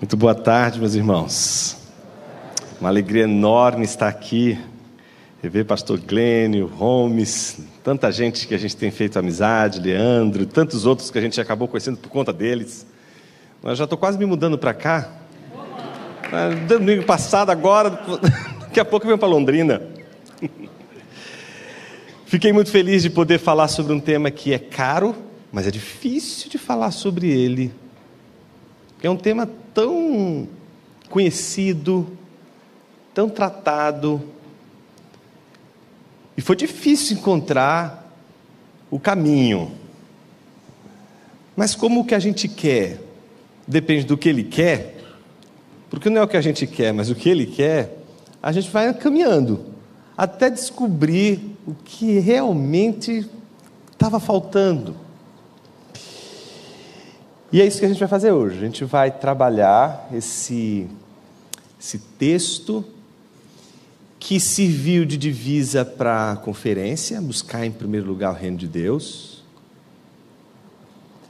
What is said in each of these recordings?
Muito boa tarde, meus irmãos. Uma alegria enorme estar aqui, rever pastor Glênio, Holmes, tanta gente que a gente tem feito amizade, Leandro, tantos outros que a gente acabou conhecendo por conta deles. Eu já estou quase me mudando para cá. Ah, domingo passado, agora, daqui a pouco eu venho para Londrina. Fiquei muito feliz de poder falar sobre um tema que é caro, mas é difícil de falar sobre ele. É um tema tão conhecido, tão tratado, e foi difícil encontrar o caminho. Mas como o que a gente quer depende do que ele quer, porque não é o que a gente quer, mas o que ele quer, a gente vai caminhando até descobrir o que realmente estava faltando. E é isso que a gente vai fazer hoje. A gente vai trabalhar esse, esse texto que serviu de divisa para a conferência, buscar em primeiro lugar o reino de Deus,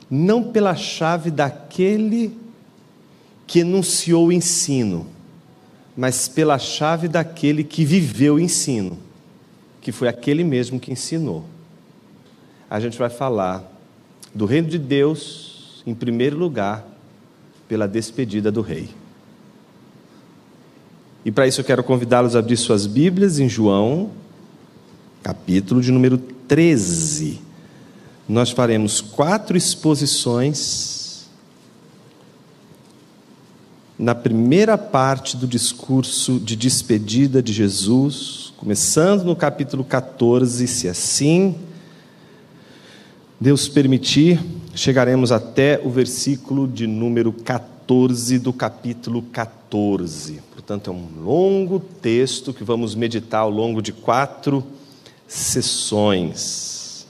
não pela chave daquele que enunciou o ensino, mas pela chave daquele que viveu o ensino, que foi aquele mesmo que ensinou. A gente vai falar do reino de Deus em primeiro lugar, pela despedida do rei. E para isso eu quero convidá-los a abrir suas Bíblias em João, capítulo de número 13. Nós faremos quatro exposições na primeira parte do discurso de despedida de Jesus, começando no capítulo 14, se assim Deus permitir, chegaremos até o versículo de número 14 do capítulo 14. Portanto, é um longo texto que vamos meditar ao longo de quatro sessões.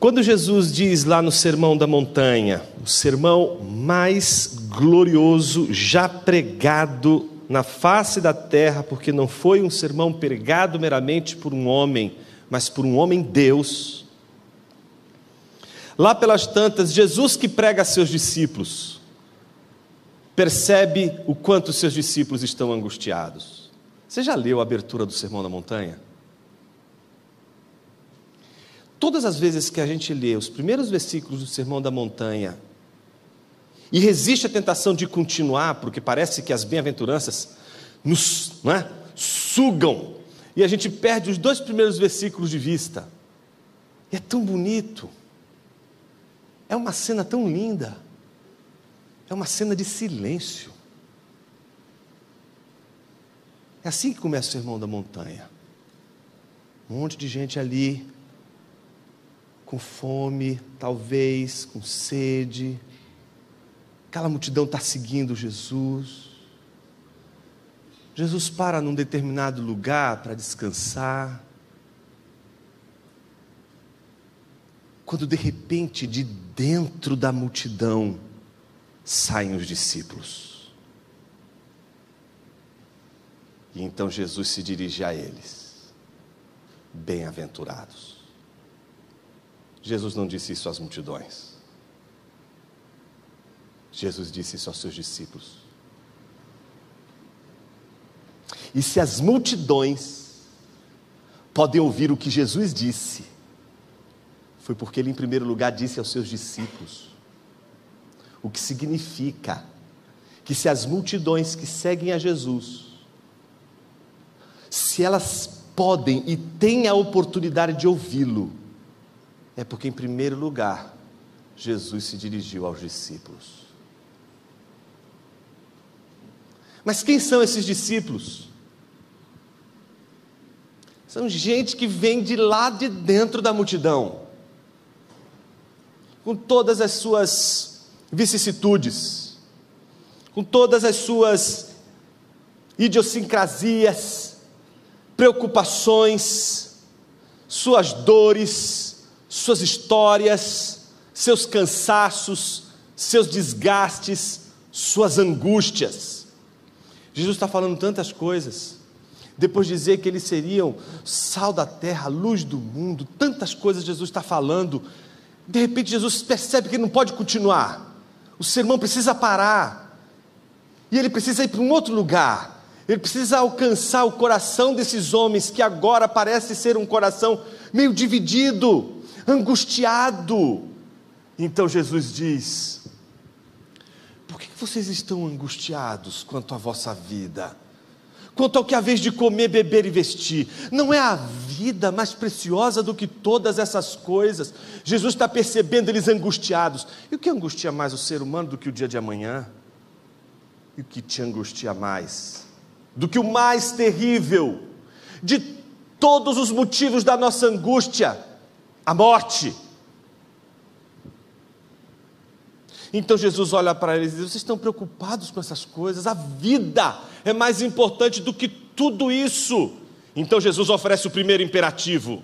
Quando Jesus diz lá no Sermão da Montanha, o sermão mais glorioso já pregado na face da terra, porque não foi um sermão pregado meramente por um homem, mas por um homem Deus. Lá pelas tantas, Jesus que prega a seus discípulos, percebe o quanto seus discípulos estão angustiados. Você já leu a abertura do Sermão da Montanha? Todas as vezes que a gente lê os primeiros versículos do Sermão da Montanha e resiste à tentação de continuar, porque parece que as bem-aventuranças nos é, sugam, e a gente perde os dois primeiros versículos de vista. E é tão bonito, é uma cena tão linda, é uma cena de silêncio. É assim que começa o sermão da montanha. Um monte de gente ali, com fome, talvez, com sede, Aquela multidão está seguindo Jesus. Jesus para num determinado lugar para descansar. Quando de repente, de dentro da multidão, saem os discípulos. E então Jesus se dirige a eles: Bem-aventurados. Jesus não disse isso às multidões. Jesus disse isso aos seus discípulos. E se as multidões podem ouvir o que Jesus disse, foi porque ele, em primeiro lugar, disse aos seus discípulos. O que significa que se as multidões que seguem a Jesus, se elas podem e têm a oportunidade de ouvi-lo, é porque, em primeiro lugar, Jesus se dirigiu aos discípulos. Mas quem são esses discípulos? São gente que vem de lá de dentro da multidão, com todas as suas vicissitudes, com todas as suas idiosincrasias, preocupações, suas dores, suas histórias, seus cansaços, seus desgastes, suas angústias. Jesus está falando tantas coisas, depois dizer que eles seriam sal da terra, luz do mundo, tantas coisas Jesus está falando. De repente, Jesus percebe que ele não pode continuar, o sermão precisa parar, e ele precisa ir para um outro lugar. Ele precisa alcançar o coração desses homens que agora parece ser um coração meio dividido, angustiado. Então Jesus diz: vocês estão angustiados quanto à vossa vida? Quanto ao que há vez de comer, beber e vestir, não é a vida mais preciosa do que todas essas coisas? Jesus está percebendo eles angustiados. E o que angustia mais o ser humano do que o dia de amanhã? E o que te angustia mais? Do que o mais terrível de todos os motivos da nossa angústia? A morte. Então Jesus olha para eles e diz: Vocês estão preocupados com essas coisas? A vida é mais importante do que tudo isso. Então Jesus oferece o primeiro imperativo: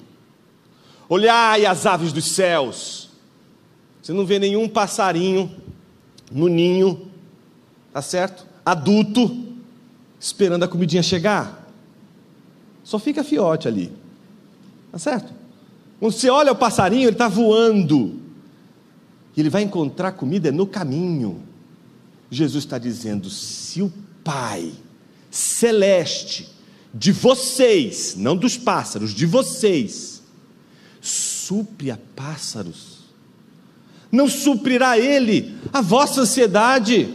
Olhai as aves dos céus. Você não vê nenhum passarinho no ninho, tá certo? Adulto, esperando a comidinha chegar. Só fica fiote ali, tá certo? Quando você olha o passarinho, ele está voando ele vai encontrar comida no caminho. Jesus está dizendo: se o Pai celeste de vocês, não dos pássaros, de vocês, supre a pássaros, não suprirá Ele a vossa ansiedade.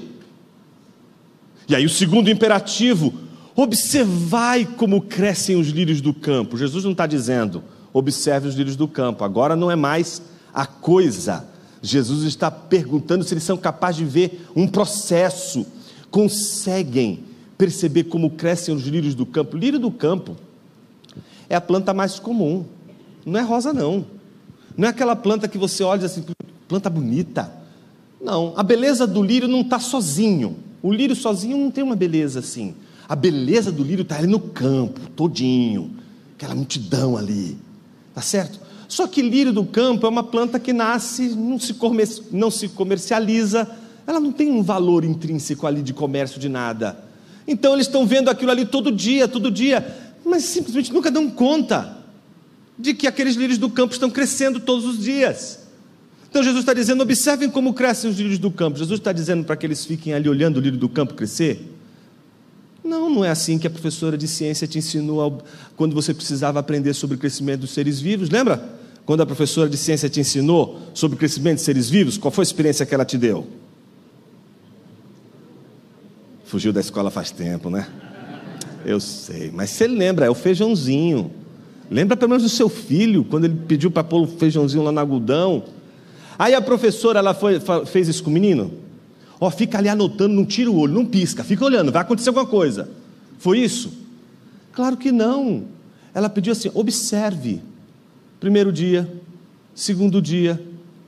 E aí o segundo imperativo, observai como crescem os lírios do campo. Jesus não está dizendo, observe os lírios do campo, agora não é mais a coisa, Jesus está perguntando se eles são capazes de ver um processo, conseguem perceber como crescem os lírios do campo. Lírio do campo é a planta mais comum, não é rosa, não. Não é aquela planta que você olha assim, planta bonita. Não, a beleza do lírio não está sozinho. O lírio sozinho não tem uma beleza assim. A beleza do lírio está ali no campo, todinho, aquela multidão ali, tá certo? Só que lírio do campo é uma planta que nasce, não se, comer, não se comercializa, ela não tem um valor intrínseco ali de comércio de nada. Então eles estão vendo aquilo ali todo dia, todo dia, mas simplesmente nunca dão conta de que aqueles lírios do campo estão crescendo todos os dias. Então Jesus está dizendo: observem como crescem os lírios do campo. Jesus está dizendo para que eles fiquem ali olhando o lírio do campo crescer? Não, não é assim que a professora de ciência te ensinou quando você precisava aprender sobre o crescimento dos seres vivos. Lembra? Quando a professora de ciência te ensinou sobre o crescimento de seres vivos, qual foi a experiência que ela te deu? Fugiu da escola faz tempo, né? Eu sei, mas você lembra, é o feijãozinho. Lembra pelo menos do seu filho, quando ele pediu para pôr o feijãozinho lá no algodão. Aí a professora ela foi, fez isso com o menino. Ó, fica ali anotando, não tira o olho, não pisca, fica olhando, vai acontecer alguma coisa. Foi isso? Claro que não. Ela pediu assim: observe. Primeiro dia, segundo dia,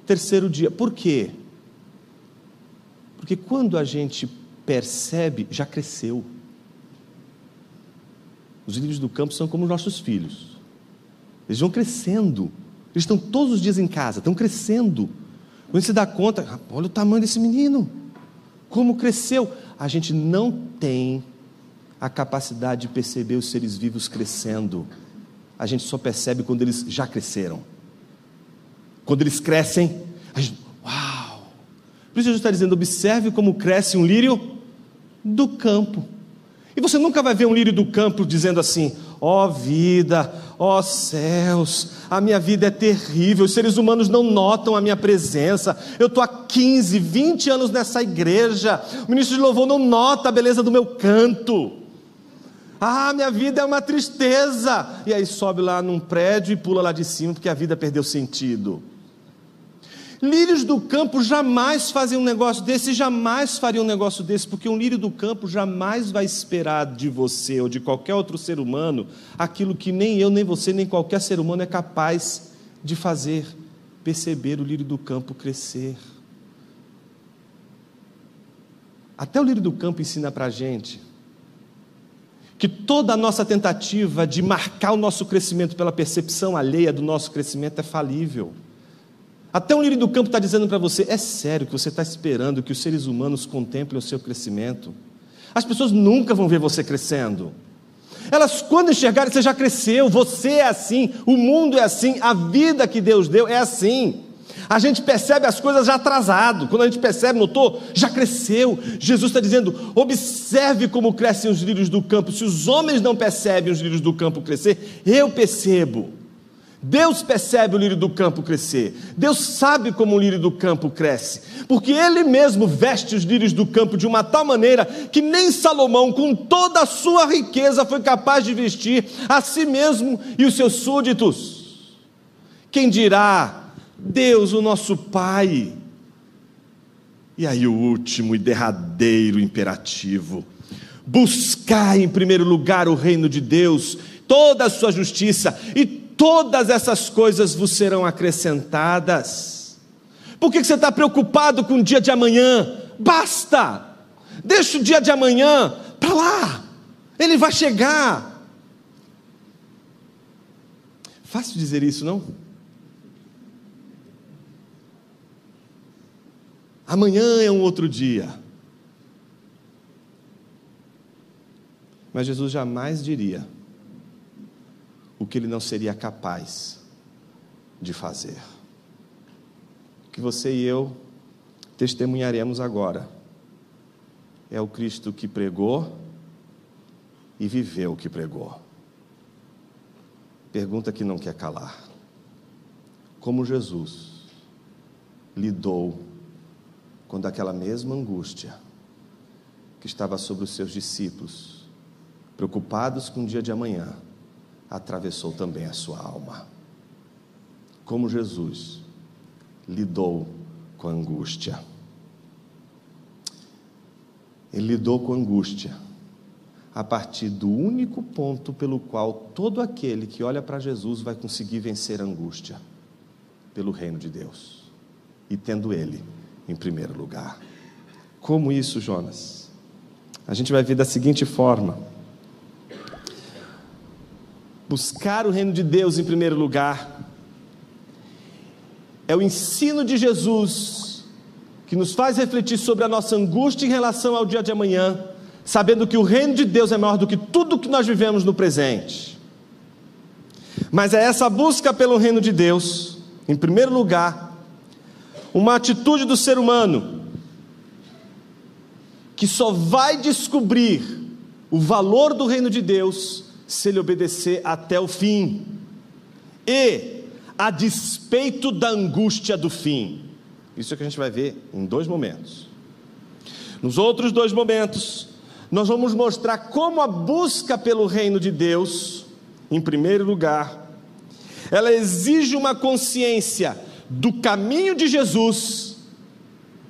terceiro dia. Por quê? Porque quando a gente percebe, já cresceu. Os lírios do campo são como os nossos filhos. Eles vão crescendo. Eles estão todos os dias em casa, estão crescendo. Quando você dá conta, olha o tamanho desse menino como cresceu. A gente não tem a capacidade de perceber os seres vivos crescendo. A gente só percebe quando eles já cresceram. Quando eles crescem, a gente, uau! Por isso Jesus está dizendo: observe como cresce um lírio do campo. E você nunca vai ver um lírio do campo dizendo assim: ó oh, vida, ó oh, céus, a minha vida é terrível, os seres humanos não notam a minha presença. Eu estou há 15, 20 anos nessa igreja, o ministro de louvor não nota a beleza do meu canto. Ah, minha vida é uma tristeza. E aí sobe lá num prédio e pula lá de cima porque a vida perdeu sentido. Lírios do campo jamais fazem um negócio desse, jamais fariam um negócio desse, porque um lírio do campo jamais vai esperar de você ou de qualquer outro ser humano aquilo que nem eu, nem você, nem qualquer ser humano é capaz de fazer perceber o lírio do campo crescer. Até o lírio do campo ensina para a gente que toda a nossa tentativa de marcar o nosso crescimento pela percepção alheia do nosso crescimento é falível. Até um lírio do campo está dizendo para você: é sério que você está esperando que os seres humanos contemplem o seu crescimento? As pessoas nunca vão ver você crescendo. Elas, quando enxergarem, você já cresceu, você é assim, o mundo é assim, a vida que Deus deu é assim. A gente percebe as coisas já atrasado. Quando a gente percebe, notou, já cresceu. Jesus está dizendo: observe como crescem os lírios do campo. Se os homens não percebem os lírios do campo crescer, eu percebo. Deus percebe o lírio do campo crescer. Deus sabe como o lírio do campo cresce, porque Ele mesmo veste os lírios do campo de uma tal maneira que nem Salomão, com toda a sua riqueza, foi capaz de vestir a si mesmo e os seus súditos. Quem dirá Deus, o nosso Pai. E aí, o último e derradeiro imperativo: buscar em primeiro lugar o reino de Deus, toda a sua justiça, e todas essas coisas vos serão acrescentadas. Por que você está preocupado com o dia de amanhã? Basta! Deixa o dia de amanhã para lá, ele vai chegar. Fácil dizer isso, não? Amanhã é um outro dia. Mas Jesus jamais diria o que ele não seria capaz de fazer. O que você e eu testemunharemos agora é o Cristo que pregou e viveu o que pregou. Pergunta que não quer calar: como Jesus lidou quando aquela mesma angústia que estava sobre os seus discípulos, preocupados com o dia de amanhã, atravessou também a sua alma. Como Jesus lidou com a angústia. Ele lidou com a angústia a partir do único ponto pelo qual todo aquele que olha para Jesus vai conseguir vencer a angústia pelo reino de Deus e tendo ele em primeiro lugar. Como isso, Jonas? A gente vai ver da seguinte forma: buscar o reino de Deus em primeiro lugar é o ensino de Jesus que nos faz refletir sobre a nossa angústia em relação ao dia de amanhã, sabendo que o reino de Deus é maior do que tudo que nós vivemos no presente. Mas é essa busca pelo reino de Deus, em primeiro lugar, uma atitude do ser humano que só vai descobrir o valor do reino de Deus se ele obedecer até o fim e a despeito da angústia do fim. Isso é que a gente vai ver em dois momentos. Nos outros dois momentos, nós vamos mostrar como a busca pelo reino de Deus, em primeiro lugar, ela exige uma consciência do caminho de Jesus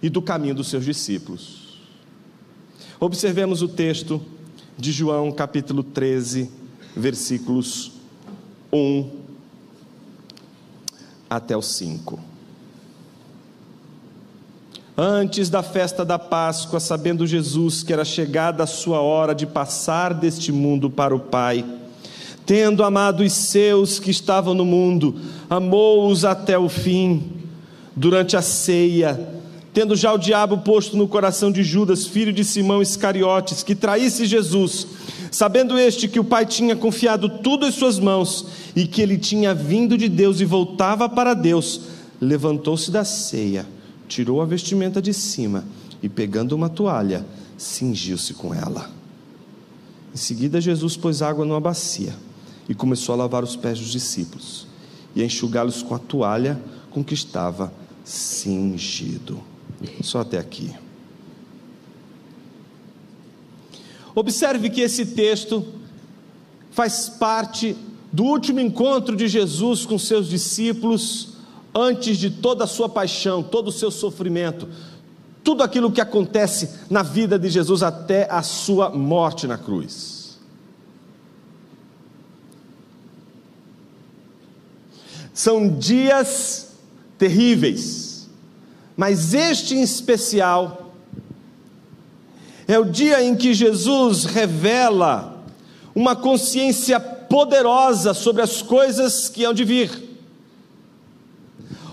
e do caminho dos seus discípulos. Observemos o texto de João, capítulo 13, versículos 1 até o 5. Antes da festa da Páscoa, sabendo Jesus que era chegada a sua hora de passar deste mundo para o Pai, tendo amado os seus que estavam no mundo, amou-os até o fim. Durante a ceia, tendo já o diabo posto no coração de Judas, filho de Simão Iscariotes, que traísse Jesus, sabendo este que o Pai tinha confiado tudo em suas mãos e que ele tinha vindo de Deus e voltava para Deus, levantou-se da ceia, tirou a vestimenta de cima e, pegando uma toalha, cingiu-se com ela. Em seguida, Jesus pôs água numa bacia e começou a lavar os pés dos discípulos e a enxugá-los com a toalha com que estava cingido. Só até aqui. Observe que esse texto faz parte do último encontro de Jesus com seus discípulos antes de toda a sua paixão, todo o seu sofrimento, tudo aquilo que acontece na vida de Jesus até a sua morte na cruz. São dias terríveis, mas este em especial é o dia em que Jesus revela uma consciência poderosa sobre as coisas que hão de vir.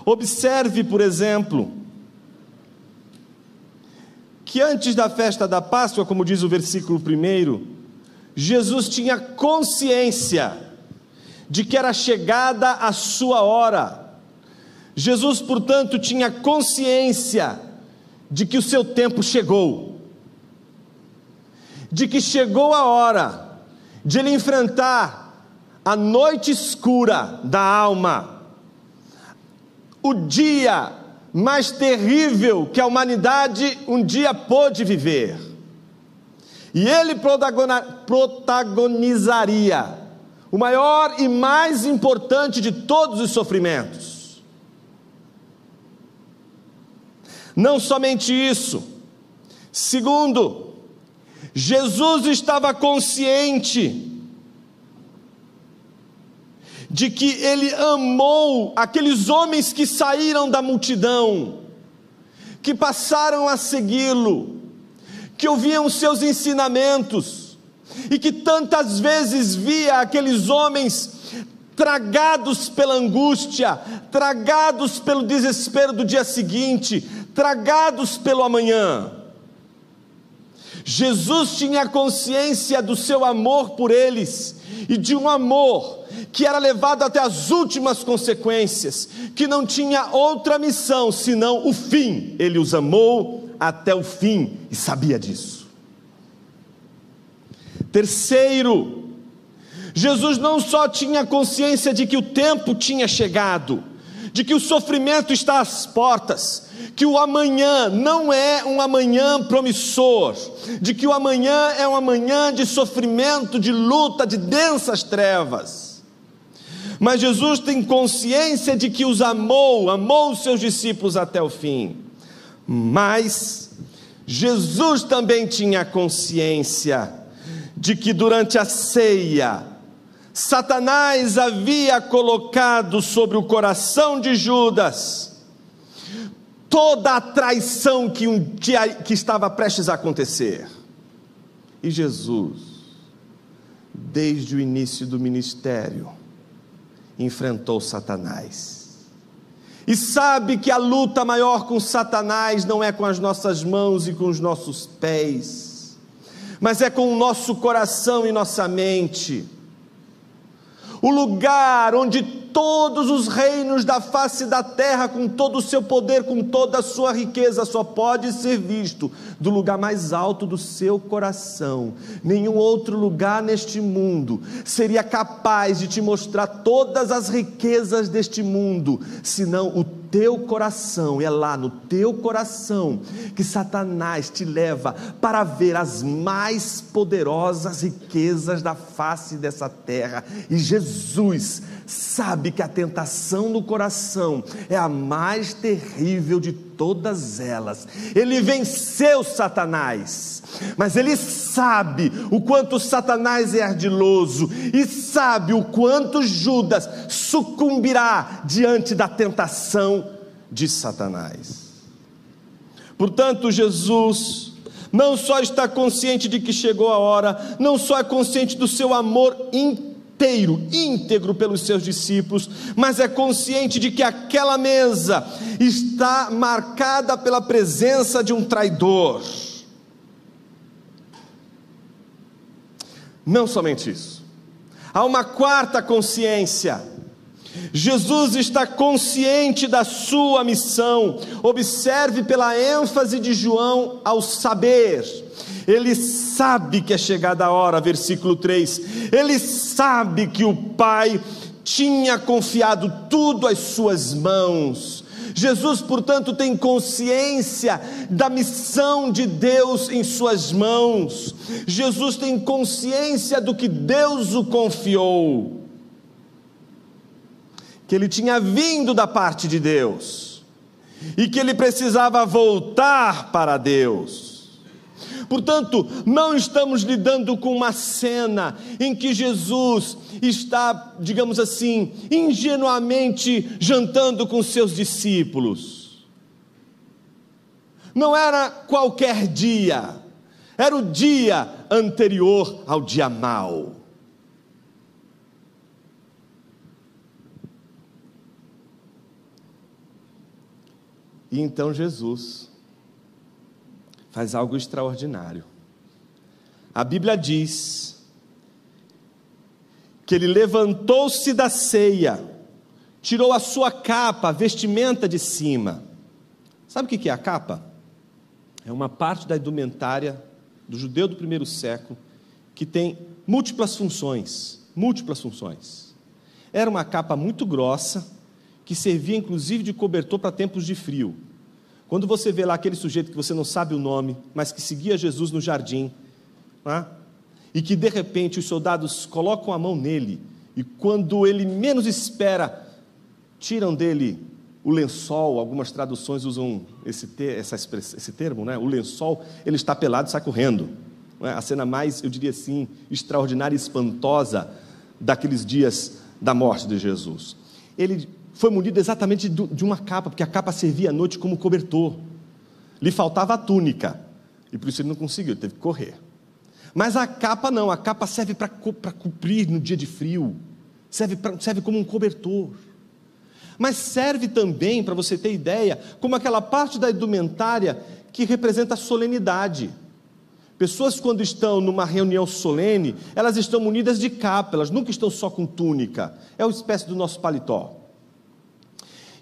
Observe, por exemplo, que antes da festa da Páscoa, como diz o versículo 1, Jesus tinha consciência de que era chegada a sua hora. Jesus, portanto, tinha consciência de que o seu tempo chegou, de que chegou a hora de ele enfrentar a noite escura da alma, o dia mais terrível que a humanidade um dia pôde viver. E ele protagonizaria o maior e mais importante de todos os sofrimentos. Não somente isso, segundo, Jesus estava consciente de que ele amou aqueles homens que saíram da multidão, que passaram a segui-lo, que ouviam seus ensinamentos, e que tantas vezes via aqueles homens tragados pela angústia, tragados pelo desespero do dia seguinte, tragados pelo amanhã. Jesus tinha consciência do seu amor por eles e de um amor que era levado até as últimas consequências, que não tinha outra missão senão o fim. Ele os amou até o fim e sabia disso. Terceiro, Jesus não só tinha consciência de que o tempo tinha chegado, de que o sofrimento está às portas, que o amanhã não é um amanhã promissor, de que o amanhã é um amanhã de sofrimento, de luta, de densas trevas. Mas Jesus tem consciência de que os amou, amou os seus discípulos até o fim. Mas Jesus também tinha consciência de que durante a ceia, Satanás havia colocado sobre o coração de Judas toda a traição que, um, que, estava prestes a acontecer. E Jesus, desde o início do ministério, enfrentou Satanás. E sabe que a luta maior com Satanás não é com as nossas mãos e com os nossos pés mas é com o nosso coração e nossa mente. O lugar onde todos os reinos da face da terra, com todo o seu poder, com toda a sua riqueza, só pode ser visto do lugar mais alto do seu coração. Nenhum outro lugar neste mundo seria capaz de te mostrar todas as riquezas deste mundo, senão o teu coração, é lá no teu coração que Satanás te leva para ver as mais poderosas riquezas da face dessa terra. E Jesus sabe que a tentação no coração é a mais terrível de todas elas. Ele venceu Satanás, mas ele sabe o quanto Satanás é ardiloso e sabe o quanto Judas sucumbirá diante da tentação de Satanás. Portanto, Jesus não só está consciente de que chegou a hora, não só é consciente do seu amor inteiro, inteiro, íntegro pelos seus discípulos, mas é consciente de que aquela mesa está marcada pela presença de um traidor. Não somente isso, há uma quarta consciência. Jesus está consciente da sua missão. Observe pela ênfase de João ao saber ele sabe que é chegada a hora, versículo 3. Ele sabe que o Pai tinha confiado tudo às suas mãos. Jesus, portanto, tem consciência da missão de Deus em suas mãos. Jesus tem consciência do que Deus o confiou. Que ele tinha vindo da parte de Deus e que ele precisava voltar para Deus. Portanto, não estamos lidando com uma cena em que Jesus está, digamos assim, ingenuamente jantando com seus discípulos. Não era qualquer dia, era o dia anterior ao dia mau. E então Jesus faz algo extraordinário. A Bíblia diz que ele levantou-se da ceia, tirou a sua capa, a vestimenta de cima. Sabe o que é a capa? É uma parte da indumentária do judeu do primeiro século que tem múltiplas funções. Múltiplas funções. Era uma capa muito grossa, que servia inclusive de cobertor para tempos de frio. Quando você vê lá aquele sujeito que você não sabe o nome, mas que seguia Jesus no jardim, né? e que de repente os soldados colocam a mão nele, e quando ele menos espera, tiram dele o lençol, algumas traduções usam esse, ter, essa esse termo, né? o lençol, ele está pelado e sai correndo. É? A cena mais, eu diria assim, extraordinária e espantosa daqueles dias da morte de Jesus. Ele foi munido exatamente de uma capa, porque a capa servia à noite como cobertor. Lhe faltava a túnica, e por isso ele não conseguiu, ele teve que correr. Mas a capa não, a capa serve para cobrir no dia de frio, serve, pra, serve como um cobertor. Mas serve também, para você ter ideia, como aquela parte da indumentária que representa a solenidade. Pessoas, quando estão numa reunião solene, elas estão munidas de capa, elas nunca estão só com túnica. É uma espécie do nosso paletó.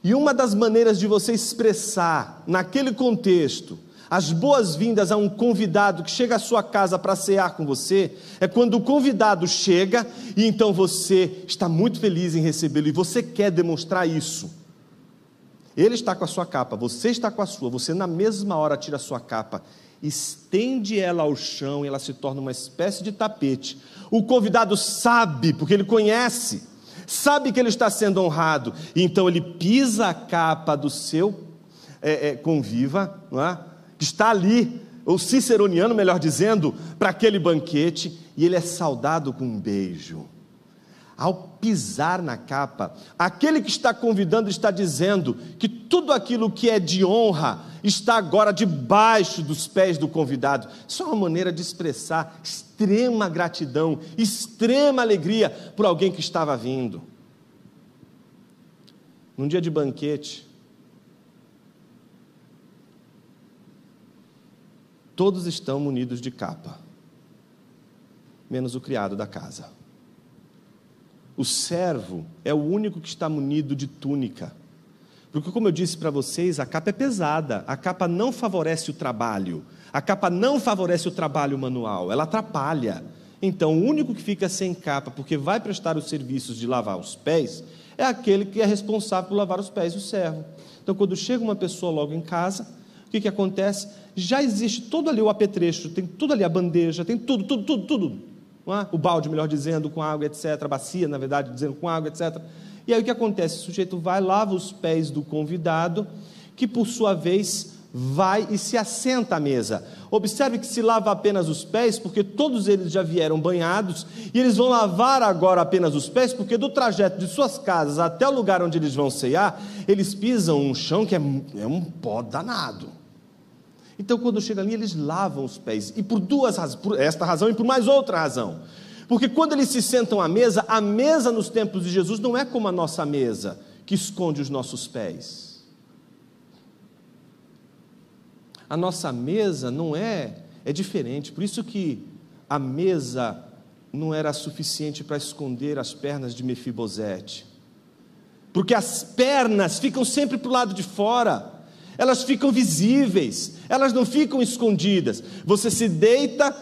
E uma das maneiras de você expressar, naquele contexto, as boas-vindas a um convidado que chega à sua casa para cear com você, é quando o convidado chega e então você está muito feliz em recebê-lo e você quer demonstrar isso. Ele está com a sua capa, você está com a sua, você na mesma hora tira a sua capa estende ela ao chão e ela se torna uma espécie de tapete. O convidado sabe, porque ele conhece, sabe que ele está sendo honrado, e então ele pisa a capa do seu é, é, conviva, é? que está ali, ou ciceroniano, melhor dizendo, para aquele banquete, e ele é saudado com um beijo. Ao pisar na capa, aquele que está convidando está dizendo que tudo aquilo que é de honra está agora debaixo dos pés do convidado. Isso é uma maneira de expressar extrema gratidão, extrema alegria por alguém que estava vindo. Num dia de banquete, todos estão munidos de capa, menos o criado da casa. O servo é o único que está munido de túnica. Porque, como eu disse para vocês, a capa é pesada, a capa não favorece o trabalho, a capa não favorece o trabalho manual, ela atrapalha. Então, o único que fica sem capa, porque vai prestar os serviços de lavar os pés, é aquele que é responsável por lavar os pés, o servo. Então, quando chega uma pessoa logo em casa, o que, que acontece? Já existe todo ali o apetrecho, tem tudo ali a bandeja, tem tudo, tudo, tudo, tudo é? o balde, melhor dizendo, com água, etc., a bacia, na verdade, dizendo com água, etc. E aí o que acontece? O sujeito vai, lava os pés do convidado, que por sua vez vai e se assenta à mesa. Observe que se lava apenas os pés, porque todos eles já vieram banhados, e eles vão lavar agora apenas os pés, porque do trajeto de suas casas até o lugar onde eles vão cear, eles pisam um chão que é, é um pó danado. Então, quando chega ali, eles lavam os pés. E por duas razões, por esta razão e por mais outra razão. Porque quando eles se sentam à mesa, a mesa nos tempos de Jesus não é como a nossa mesa, que esconde os nossos pés. A nossa mesa não é, é diferente. Por isso que a mesa não era suficiente para esconder as pernas de Mefibosete. Porque as pernas ficam sempre para o lado de fora elas ficam visíveis, elas não ficam escondidas. Você se deita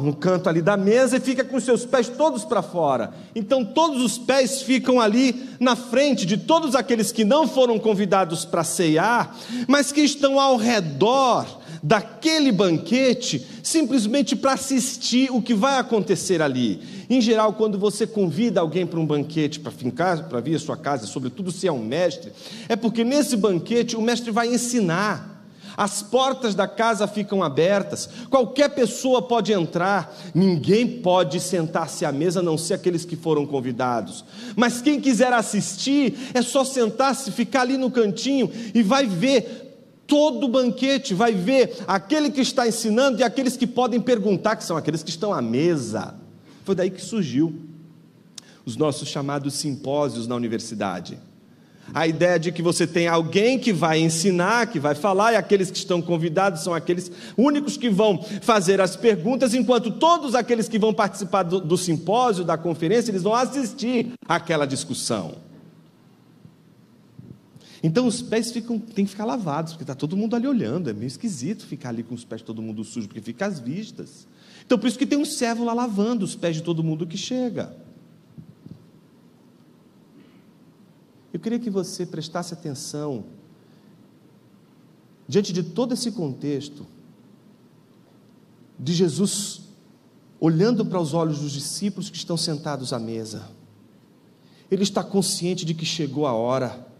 no canto ali da mesa e fica com seus pés todos para fora. Então todos os pés ficam ali na frente de todos aqueles que não foram convidados para ceiar, mas que estão ao redor daquele banquete simplesmente para assistir o que vai acontecer ali. Em geral, quando você convida alguém para um banquete, para para vir à sua casa, sobretudo se é um mestre, é porque nesse banquete o mestre vai ensinar. As portas da casa ficam abertas, qualquer pessoa pode entrar, ninguém pode sentar-se à mesa a não ser aqueles que foram convidados. Mas quem quiser assistir, é só sentar-se, ficar ali no cantinho e vai ver todo banquete, vai ver aquele que está ensinando e aqueles que podem perguntar, que são aqueles que estão à mesa. Foi daí que surgiu os nossos chamados simpósios na universidade. A ideia de que você tem alguém que vai ensinar, que vai falar, e aqueles que estão convidados são aqueles únicos que vão fazer as perguntas, enquanto todos aqueles que vão participar do, do simpósio, da conferência, eles vão assistir àquela discussão. Então os pés ficam, tem que ficar lavados, porque está todo mundo ali olhando. É meio esquisito ficar ali com os pés todo mundo sujo, porque fica às vistas. Então por isso que tem um servo lá lavando os pés de todo mundo que chega. Eu queria que você prestasse atenção, diante de todo esse contexto, de Jesus olhando para os olhos dos discípulos que estão sentados à mesa. Ele está consciente de que chegou a hora.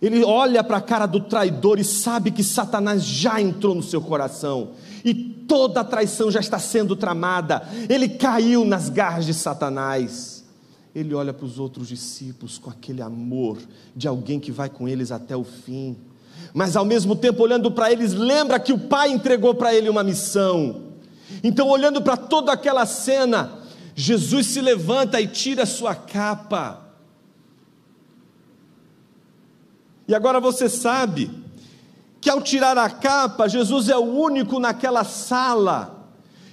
Ele olha para a cara do traidor e sabe que Satanás já entrou no seu coração e toda a traição já está sendo tramada. Ele caiu nas garras de Satanás ele olha para os outros discípulos com aquele amor de alguém que vai com eles até o fim, mas ao mesmo tempo, olhando para eles, lembra que o Pai entregou para ele uma missão. Então, olhando para toda aquela cena, Jesus se levanta e tira a sua capa. E agora você sabe que ao tirar a capa, Jesus é o único naquela sala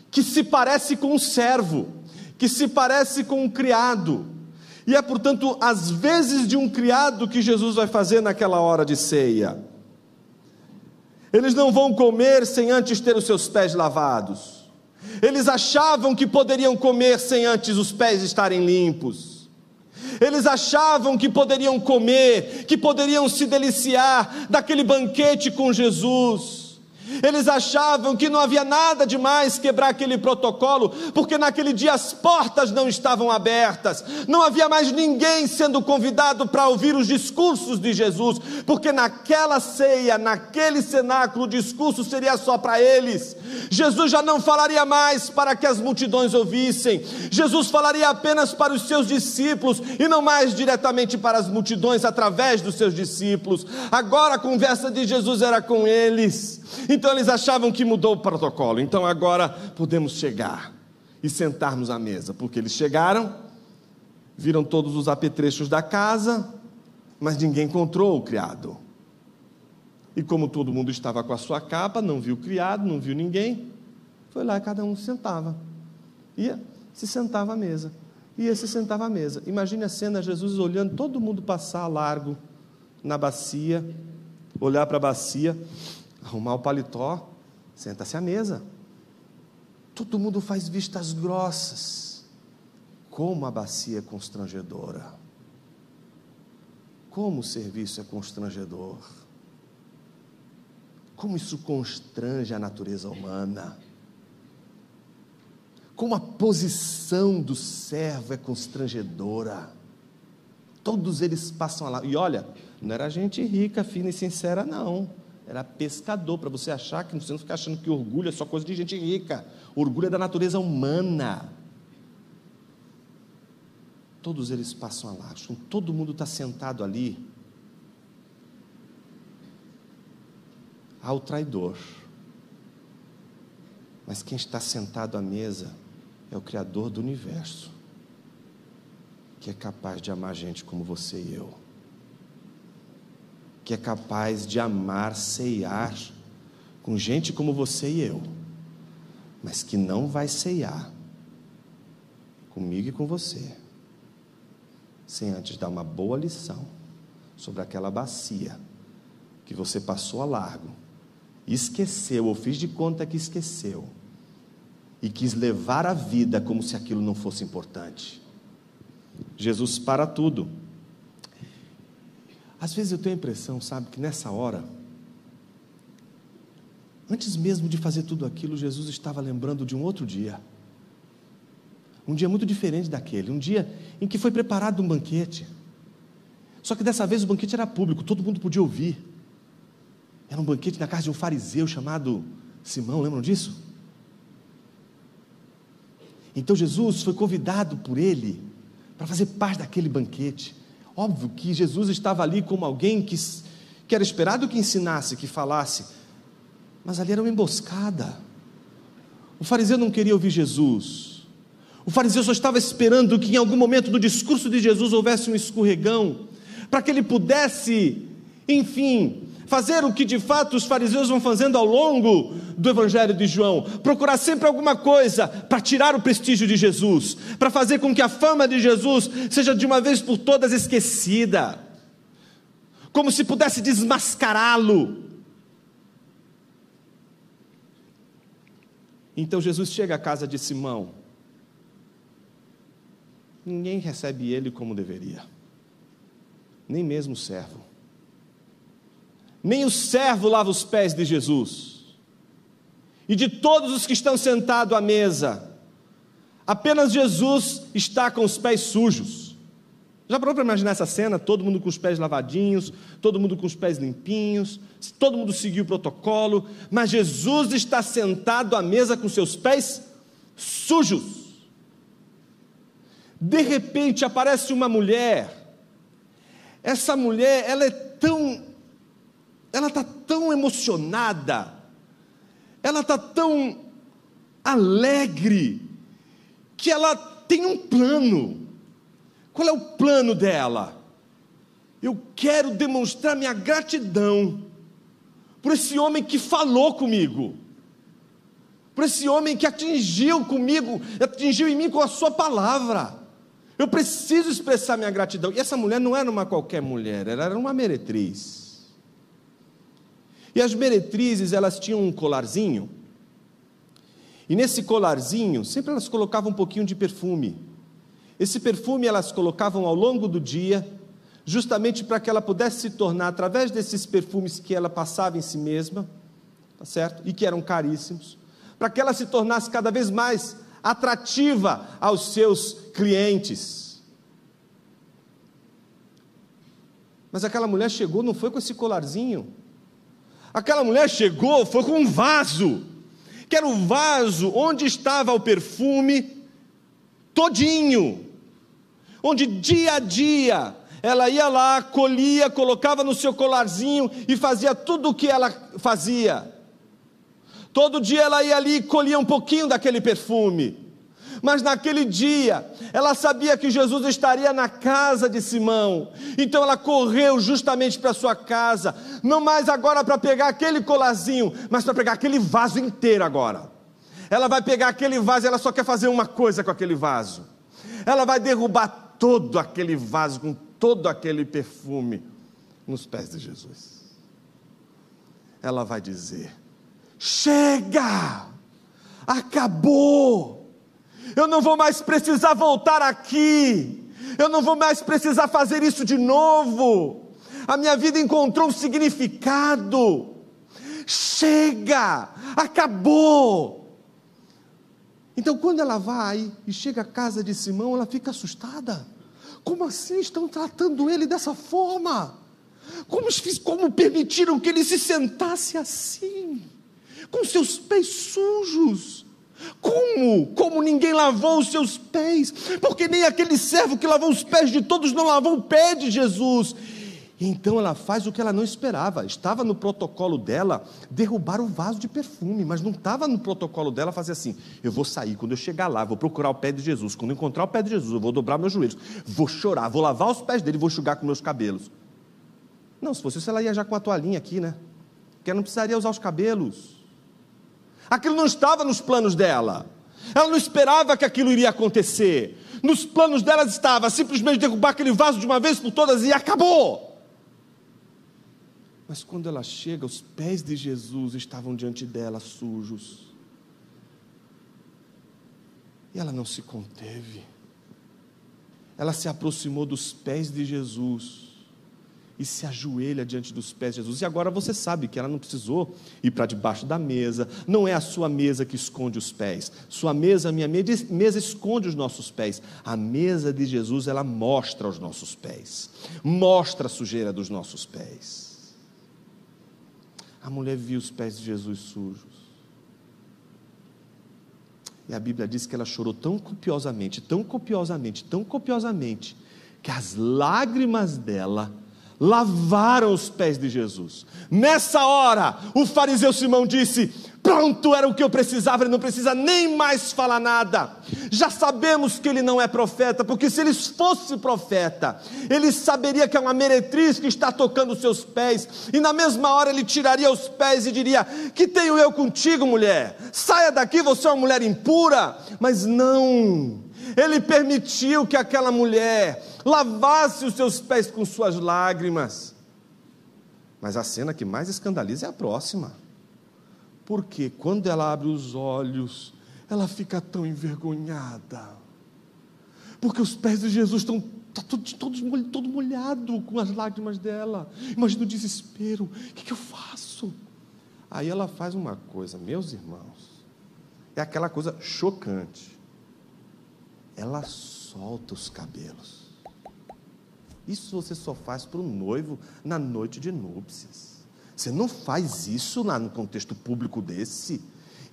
que se parece com um servo que se parece com um criado. E é, portanto, às vezes de um criado que Jesus vai fazer naquela hora de ceia. Eles não vão comer sem antes ter os seus pés lavados. Eles achavam que poderiam comer sem antes os pés estarem limpos. Eles achavam que poderiam comer, que poderiam se deliciar daquele banquete com Jesus. Eles achavam que não havia nada de mais quebrar aquele protocolo, porque naquele dia as portas não estavam abertas, não havia mais ninguém sendo convidado para ouvir os discursos de Jesus, porque naquela ceia, naquele cenáculo, o discurso seria só para eles. Jesus já não falaria mais para que as multidões ouvissem, Jesus falaria apenas para os seus discípulos e não mais diretamente para as multidões através dos seus discípulos. Agora a conversa de Jesus era com eles. Então eles achavam que mudou o protocolo. Então agora podemos chegar e sentarmos à mesa, porque eles chegaram, viram todos os apetrechos da casa, mas ninguém encontrou o criado. E como todo mundo estava com a sua capa, não viu o criado, não viu ninguém, foi lá e cada um sentava. Ia, se sentava à mesa. Ia, se sentava à mesa. Imagine a cena, Jesus olhando todo mundo passar largo na bacia, olhar para a bacia, arrumar o paletó, senta-se à mesa. Todo mundo faz vistas grossas. Como a bacia é constrangedora. Como o serviço é constrangedor. Como isso constrange a natureza humana. Como a posição do servo é constrangedora. Todos eles passam lá. E olha, não era gente rica, fina e sincera, não era pescador, para você achar que você não ficar achando que orgulho é só coisa de gente rica. Orgulho é da natureza humana. Todos eles passam a laço, todo mundo está sentado ali. Ao traidor. Mas quem está sentado à mesa é o Criador do universo, que é capaz de amar gente como você e eu que é capaz de amar, ceiar com gente como você e eu, mas que não vai ceiar comigo e com você, sem antes dar uma boa lição sobre aquela bacia que você passou a largo, esqueceu ou fiz de conta que esqueceu e quis levar a vida como se aquilo não fosse importante. Jesus para tudo às vezes eu tenho a impressão, sabe, que nessa hora, antes mesmo de fazer tudo aquilo, Jesus estava lembrando de um outro dia. Um dia muito diferente daquele, um dia em que foi preparado um banquete. Só que dessa vez o banquete era público, todo mundo podia ouvir. Era um banquete na casa de um fariseu chamado Simão, lembram disso? Então Jesus foi convidado por ele para fazer parte daquele banquete. Óbvio que Jesus estava ali como alguém que, que era esperado que ensinasse, que falasse, mas ali era uma emboscada. O fariseu não queria ouvir Jesus. O fariseu só estava esperando que em algum momento do discurso de Jesus houvesse um escorregão, para que ele pudesse, enfim, fazer o que de fato os fariseus vão fazendo ao longo do Evangelho de João, procurar sempre alguma coisa para tirar o prestígio de Jesus, para fazer com que a fama de Jesus seja de uma vez por todas esquecida, como se pudesse desmascará-lo. Então Jesus chega à casa de Simão, ninguém recebe ele como deveria, nem mesmo o servo nem o servo lava os pés de Jesus. E de todos os que estão sentados à mesa, apenas Jesus está com os pés sujos. Já parou para imaginar essa cena? Todo mundo com os pés lavadinhos, todo mundo com os pés limpinhos, todo mundo seguiu o protocolo, mas Jesus está sentado à mesa com seus pés sujos. De repente aparece uma mulher. Essa mulher, ela é tão ela está tão emocionada, ela está tão alegre, que ela tem um plano. Qual é o plano dela? Eu quero demonstrar minha gratidão por esse homem que falou comigo, por esse homem que atingiu comigo, atingiu em mim com a sua palavra. Eu preciso expressar minha gratidão. E essa mulher não era uma qualquer mulher, ela era uma meretriz. E as meretrizes, elas tinham um colarzinho. E nesse colarzinho, sempre elas colocavam um pouquinho de perfume. Esse perfume elas colocavam ao longo do dia, justamente para que ela pudesse se tornar, através desses perfumes que ela passava em si mesma, tá certo? E que eram caríssimos, para que ela se tornasse cada vez mais atrativa aos seus clientes. Mas aquela mulher chegou, não foi com esse colarzinho, Aquela mulher chegou, foi com um vaso, que era o vaso onde estava o perfume todinho, onde dia a dia ela ia lá, colhia, colocava no seu colarzinho e fazia tudo o que ela fazia. Todo dia ela ia ali e colhia um pouquinho daquele perfume. Mas naquele dia, ela sabia que Jesus estaria na casa de Simão. Então ela correu justamente para sua casa, não mais agora para pegar aquele colarzinho, mas para pegar aquele vaso inteiro agora. Ela vai pegar aquele vaso ela só quer fazer uma coisa com aquele vaso. Ela vai derrubar todo aquele vaso com todo aquele perfume nos pés de Jesus. Ela vai dizer: Chega! Acabou! Eu não vou mais precisar voltar aqui, eu não vou mais precisar fazer isso de novo. A minha vida encontrou um significado. Chega, acabou. Então, quando ela vai e chega à casa de Simão, ela fica assustada. Como assim estão tratando ele dessa forma? Como, como permitiram que ele se sentasse assim, com seus pés sujos? Como? Como ninguém lavou os seus pés? Porque nem aquele servo que lavou os pés de todos não lavou o pé de Jesus. Então ela faz o que ela não esperava. Estava no protocolo dela derrubar o vaso de perfume, mas não estava no protocolo dela fazer assim: eu vou sair, quando eu chegar lá, vou procurar o pé de Jesus. Quando encontrar o pé de Jesus, eu vou dobrar meus joelhos, vou chorar, vou lavar os pés dele, vou enxugar com meus cabelos. Não, se fosse isso, ela ia já com a toalhinha aqui, né? Porque ela não precisaria usar os cabelos. Aquilo não estava nos planos dela. Ela não esperava que aquilo iria acontecer. Nos planos dela estava simplesmente derrubar aquele vaso de uma vez por todas e acabou. Mas quando ela chega, os pés de Jesus estavam diante dela sujos. E ela não se conteve. Ela se aproximou dos pés de Jesus e se ajoelha diante dos pés de Jesus. E agora você sabe que ela não precisou ir para debaixo da mesa, não é a sua mesa que esconde os pés. Sua mesa, minha mesa, esconde os nossos pés. A mesa de Jesus, ela mostra os nossos pés, mostra a sujeira dos nossos pés. A mulher viu os pés de Jesus sujos. E a Bíblia diz que ela chorou tão copiosamente, tão copiosamente, tão copiosamente, que as lágrimas dela lavaram os pés de Jesus. Nessa hora, o fariseu Simão disse: Pronto, era o que eu precisava, ele não precisa nem mais falar nada. Já sabemos que ele não é profeta, porque se ele fosse profeta, ele saberia que é uma meretriz que está tocando os seus pés, e na mesma hora ele tiraria os pés e diria: Que tenho eu contigo, mulher? Saia daqui, você é uma mulher impura. Mas não, ele permitiu que aquela mulher lavasse os seus pés com suas lágrimas. Mas a cena que mais escandaliza é a próxima. Porque quando ela abre os olhos, ela fica tão envergonhada. Porque os pés de Jesus estão tá todos, todos todo molhado com as lágrimas dela. Imagina o desespero. O que, que eu faço? Aí ela faz uma coisa, meus irmãos, é aquela coisa chocante. Ela solta os cabelos. Isso você só faz para o noivo na noite de núpcias. Você não faz isso lá no contexto público desse.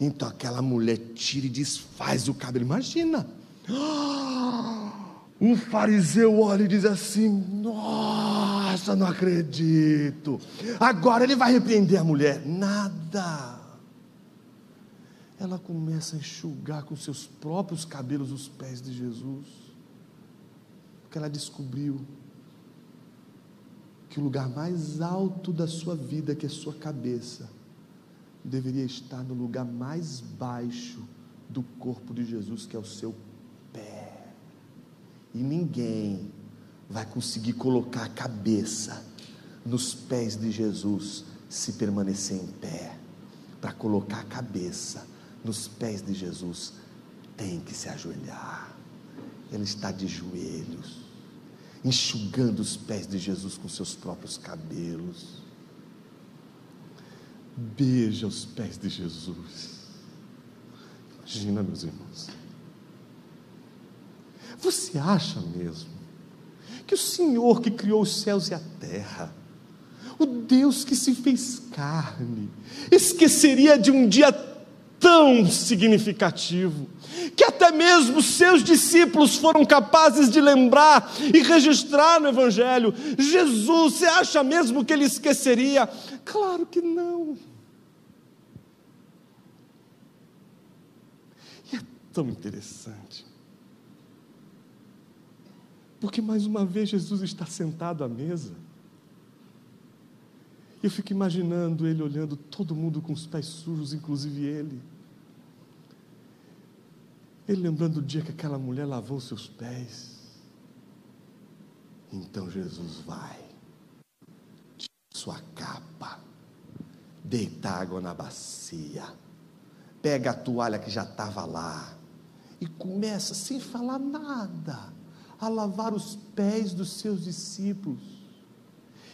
Então aquela mulher tira e desfaz o cabelo. Imagina. Um fariseu olha e diz assim: Nossa, não acredito. Agora ele vai repreender a mulher. Nada. Ela começa a enxugar com seus próprios cabelos os pés de Jesus. Porque ela descobriu que o lugar mais alto da sua vida, que é sua cabeça, deveria estar no lugar mais baixo do corpo de Jesus, que é o seu pé. E ninguém vai conseguir colocar a cabeça nos pés de Jesus se permanecer em pé. Para colocar a cabeça nos pés de Jesus, tem que se ajoelhar. Ele está de joelhos enxugando os pés de Jesus com seus próprios cabelos. Beija os pés de Jesus. Imagina, meus irmãos. Você acha mesmo que o Senhor que criou os céus e a terra, o Deus que se fez carne, esqueceria de um dia tão significativo, que até mesmo seus discípulos foram capazes de lembrar e registrar no Evangelho. Jesus, você acha mesmo que ele esqueceria? Claro que não. E é tão interessante. Porque mais uma vez Jesus está sentado à mesa. Eu fico imaginando ele olhando todo mundo com os pés sujos, inclusive ele. Ele lembrando do dia que aquela mulher lavou seus pés. Então Jesus vai, tira sua capa, deita água na bacia, pega a toalha que já estava lá e começa, sem falar nada, a lavar os pés dos seus discípulos.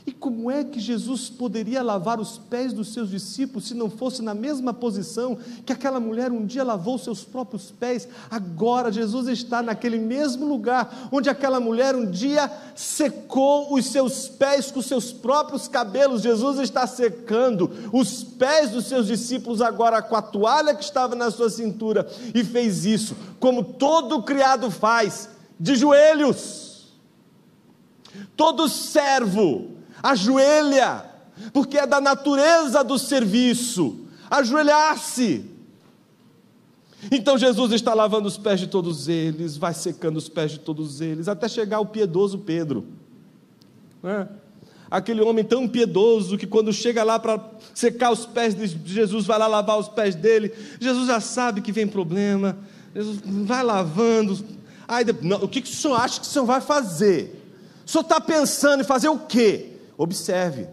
E como é que Jesus poderia lavar os pés dos seus discípulos se não fosse na mesma posição que aquela mulher um dia lavou seus próprios pés? Agora Jesus está naquele mesmo lugar onde aquela mulher um dia secou os seus pés com seus próprios cabelos. Jesus está secando os pés dos seus discípulos agora com a toalha que estava na sua cintura e fez isso, como todo criado faz, de joelhos. Todo servo ajoelha, porque é da natureza do serviço, ajoelhar-se. Então Jesus está lavando os pés de todos eles, vai secando os pés de todos eles, até chegar o piedoso Pedro. É? Aquele homem tão piedoso que quando chega lá para secar os pés de Jesus, vai lá lavar os pés dele. Jesus já sabe que vem problema. Jesus vai lavando. Aí, não, o que, que o senhor acha que o senhor vai fazer? O senhor está pensando em fazer o quê? Observe,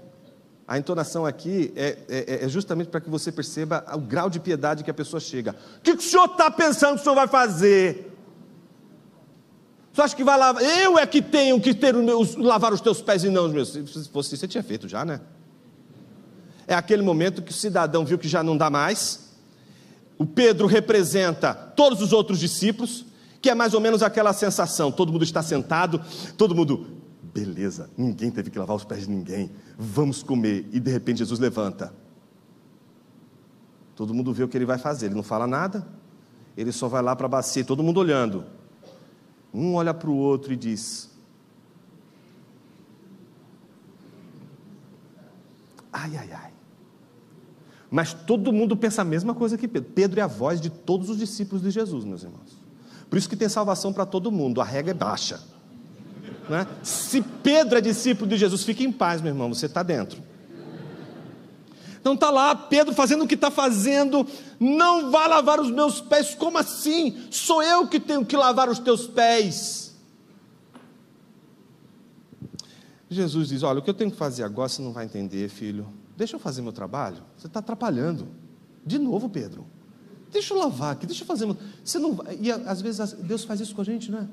a entonação aqui é, é, é justamente para que você perceba o grau de piedade que a pessoa chega. O que, o senhor está pensando que o senhor vai fazer? Você acha que vai lavar? Eu é que tenho que ter os, lavar os teus pés e não os meus. Se fosse você tinha feito já, né? É aquele momento que o cidadão viu que já não dá mais. O Pedro representa todos os outros discípulos, que é mais ou menos aquela sensação: todo mundo está sentado, todo mundo beleza, ninguém teve que lavar os pés de ninguém, vamos comer. E de repente Jesus levanta. Todo mundo vê o que ele vai fazer, ele não fala nada, ele só vai lá para a bacia, todo mundo olhando. Um olha para o outro e diz: Ai, ai, ai, Mas todo mundo pensa a mesma coisa que Pedro. Pedro é a voz de todos os discípulos de Jesus, meus irmãos. Por isso que tem salvação para todo mundo, a regra é baixa. Né? Se Pedro é discípulo de Jesus, fique em paz, meu irmão, você está dentro. Então está lá Pedro fazendo o que está fazendo, não vá lavar os meus pés, como assim? Sou eu que tenho que lavar os teus pés. Jesus diz: Olha, o que eu tenho que fazer agora você não vai entender, filho. Deixa eu fazer meu trabalho. Você está atrapalhando. De novo, Pedro. Deixa eu lavar aqui, deixa eu fazer. Você não E às vezes Deus faz isso com a gente, né?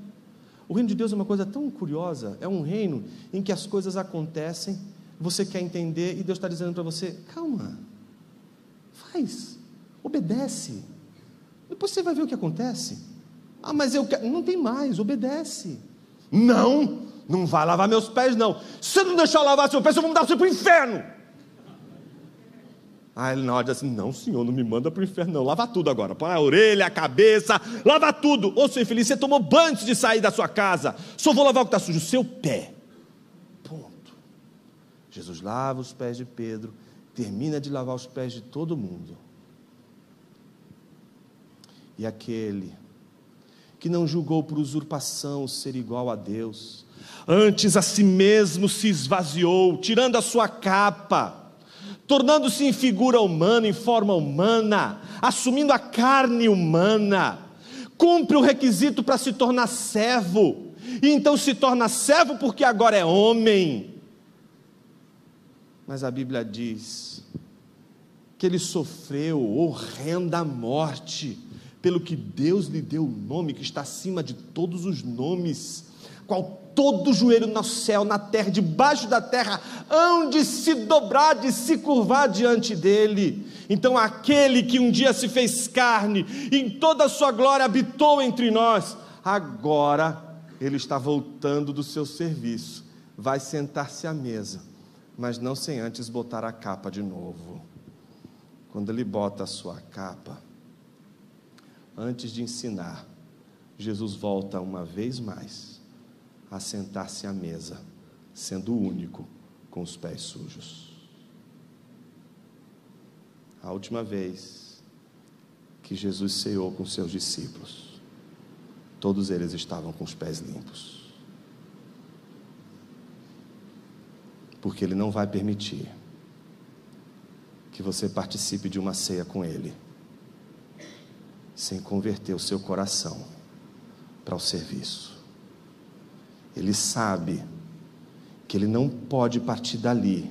O reino de Deus é uma coisa tão curiosa. É um reino em que as coisas acontecem, você quer entender e Deus está dizendo para você: calma, faz, obedece. Depois você vai ver o que acontece. Ah, mas eu quero. Não tem mais, obedece. Não, não vai lavar meus pés, não. Se não deixar lavar seus pés, eu vou mandar você para o inferno. Aí ele na hora diz assim: Não, senhor, não me manda para o inferno, não. Lava tudo agora. Põe a orelha, a cabeça, lava tudo. Ô, seu infeliz, você tomou banho antes de sair da sua casa. Só vou lavar o que está sujo, o seu pé. Ponto. Jesus lava os pés de Pedro, termina de lavar os pés de todo mundo. E aquele que não julgou por usurpação ser igual a Deus, antes a si mesmo se esvaziou, tirando a sua capa, tornando-se em figura humana, em forma humana, assumindo a carne humana, cumpre o requisito para se tornar servo, e então se torna servo porque agora é homem. Mas a Bíblia diz que ele sofreu horrenda morte pelo que Deus lhe deu o nome que está acima de todos os nomes, qual todo joelho no céu, na terra, debaixo da terra, hão de se dobrar, de se curvar diante dele. Então, aquele que um dia se fez carne, em toda a sua glória habitou entre nós, agora ele está voltando do seu serviço, vai sentar-se à mesa, mas não sem antes botar a capa de novo. Quando ele bota a sua capa, antes de ensinar, Jesus volta uma vez mais a sentar-se à mesa, sendo o único com os pés sujos. A última vez que Jesus ceou com seus discípulos, todos eles estavam com os pés limpos. Porque Ele não vai permitir que você participe de uma ceia com Ele sem converter o seu coração para o serviço. Ele sabe que ele não pode partir dali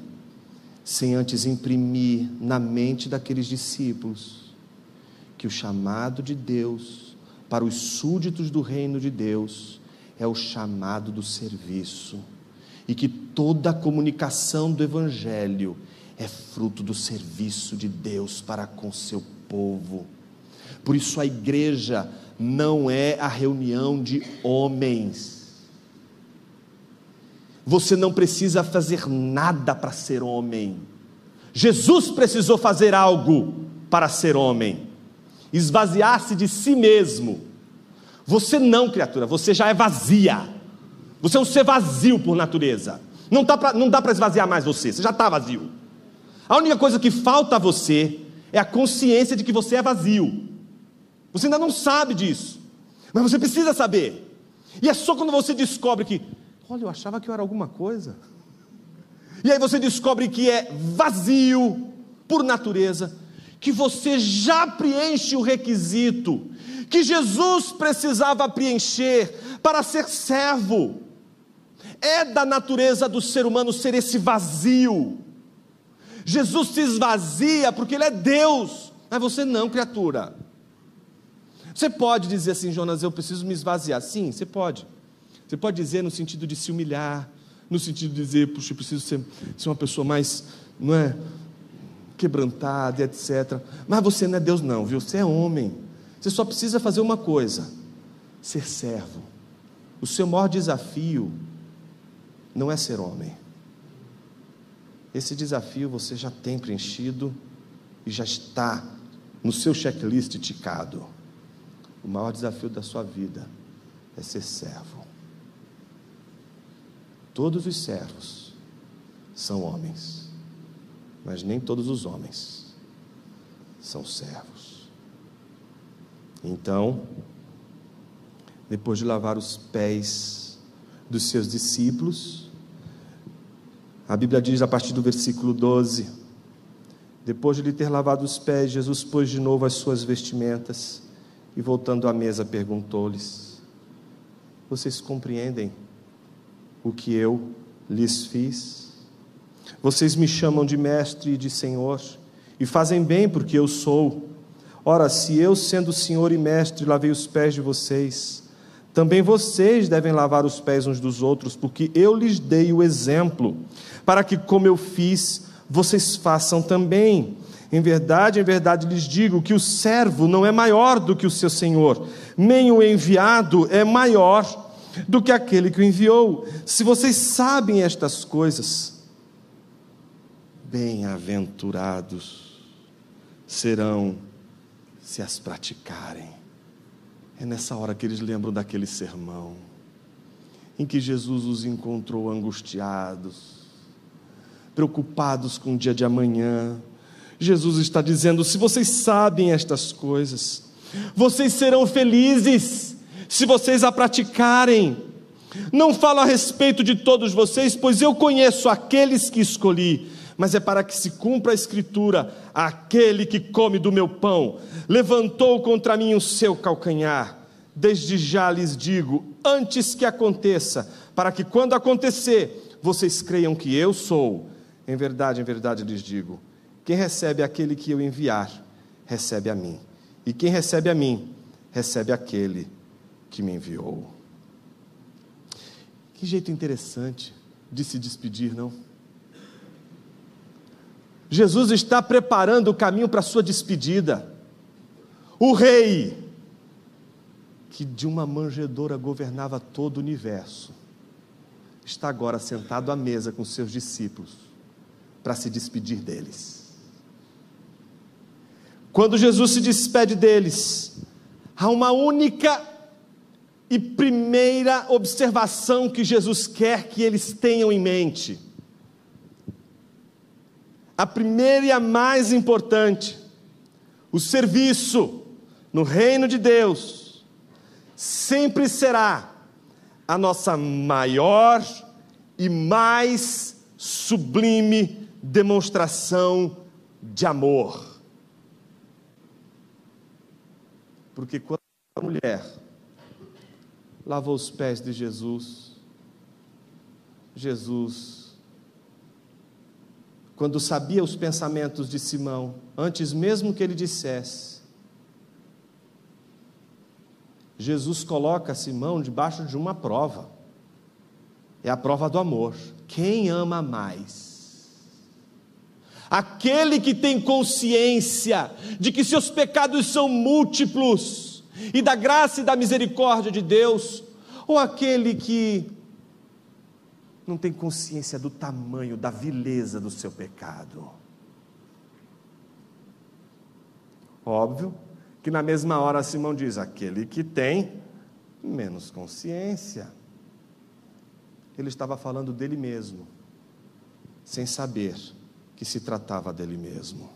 sem antes imprimir na mente daqueles discípulos que o chamado de Deus para os súditos do reino de Deus é o chamado do serviço e que toda a comunicação do Evangelho é fruto do serviço de Deus para com seu povo. Por isso a igreja não é a reunião de homens. Você não precisa fazer nada para ser homem. Jesus precisou fazer algo para ser homem, esvaziar-se de si mesmo. Você não, criatura, você já é vazia. Você é um ser vazio por natureza. Não, tá pra, não dá para esvaziar mais você, você já está vazio. A única coisa que falta a você é a consciência de que você é vazio. Você ainda não sabe disso, mas você precisa saber. E é só quando você descobre que, olha, eu achava que eu era alguma coisa. E aí você descobre que é vazio por natureza, que você já preenche o requisito que Jesus precisava preencher para ser servo. É da natureza do ser humano ser esse vazio. Jesus se esvazia porque Ele é Deus, mas você não, criatura. Você pode dizer assim, Jonas, eu preciso me esvaziar. Sim, você pode. Você pode dizer no sentido de se humilhar, no sentido de dizer, puxa, eu preciso ser, ser uma pessoa mais, não é, quebrantada, etc. Mas você não é Deus, não, viu? Você é homem. Você só precisa fazer uma coisa: ser servo. O seu maior desafio não é ser homem. Esse desafio você já tem preenchido e já está no seu checklist ticado. O maior desafio da sua vida é ser servo. Todos os servos são homens, mas nem todos os homens são servos. Então, depois de lavar os pés dos seus discípulos, a Bíblia diz a partir do versículo 12: depois de lhe ter lavado os pés, Jesus pôs de novo as suas vestimentas e, voltando à mesa, perguntou-lhes: Vocês compreendem o que eu lhes fiz? Vocês me chamam de mestre e de senhor, e fazem bem porque eu sou. Ora, se eu, sendo senhor e mestre, lavei os pés de vocês, também vocês devem lavar os pés uns dos outros, porque eu lhes dei o exemplo, para que, como eu fiz, vocês façam também. Em verdade, em verdade lhes digo que o servo não é maior do que o seu senhor, nem o enviado é maior do que aquele que o enviou. Se vocês sabem estas coisas, bem-aventurados serão se as praticarem. É nessa hora que eles lembram daquele sermão em que Jesus os encontrou angustiados, preocupados com o dia de amanhã. Jesus está dizendo: se vocês sabem estas coisas, vocês serão felizes se vocês a praticarem. Não falo a respeito de todos vocês, pois eu conheço aqueles que escolhi, mas é para que se cumpra a Escritura: aquele que come do meu pão levantou contra mim o seu calcanhar. Desde já lhes digo, antes que aconteça, para que quando acontecer, vocês creiam que eu sou. Em verdade, em verdade lhes digo: quem recebe aquele que eu enviar, recebe a mim. E quem recebe a mim, recebe aquele que me enviou. Que jeito interessante de se despedir, não? Jesus está preparando o caminho para a sua despedida. O rei, que de uma manjedoura governava todo o universo, está agora sentado à mesa com seus discípulos para se despedir deles. Quando Jesus se despede deles, há uma única e primeira observação que Jesus quer que eles tenham em mente. A primeira e a mais importante, o serviço no reino de Deus sempre será a nossa maior e mais sublime demonstração de amor. Porque quando a mulher lavou os pés de Jesus, Jesus, quando sabia os pensamentos de Simão, antes mesmo que ele dissesse, Jesus coloca Simão debaixo de uma prova. É a prova do amor. Quem ama mais? Aquele que tem consciência de que seus pecados são múltiplos e da graça e da misericórdia de Deus, ou aquele que não tem consciência do tamanho, da vileza do seu pecado. Óbvio que na mesma hora Simão diz: aquele que tem menos consciência. Ele estava falando dele mesmo, sem saber que se tratava dele mesmo.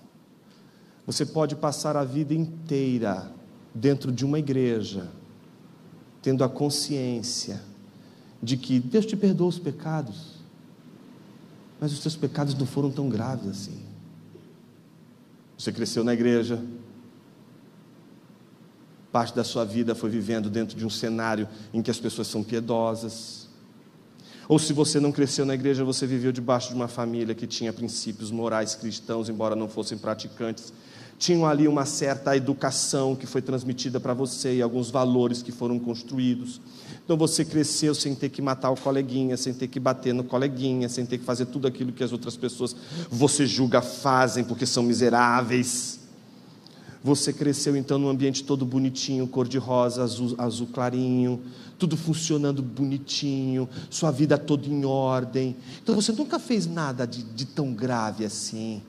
Você pode passar a vida inteira dentro de uma igreja, tendo a consciência de que Deus te perdoou os pecados, mas os seus pecados não foram tão graves assim. Você cresceu na igreja, parte da sua vida foi vivendo dentro de um cenário em que as pessoas são piedosas, ou se você não cresceu na igreja, você viveu debaixo de uma família que tinha princípios morais cristãos, embora não fossem praticantes. Tinham ali uma certa educação que foi transmitida para você e alguns valores que foram construídos. Então você cresceu sem ter que matar o coleguinha, sem ter que bater no coleguinha, sem ter que fazer tudo aquilo que as outras pessoas você julga fazem porque são miseráveis. Você cresceu então num ambiente todo bonitinho, cor-de-rosa, azul, azul clarinho, tudo funcionando bonitinho, sua vida toda em ordem. Então você nunca fez nada de, de tão grave assim.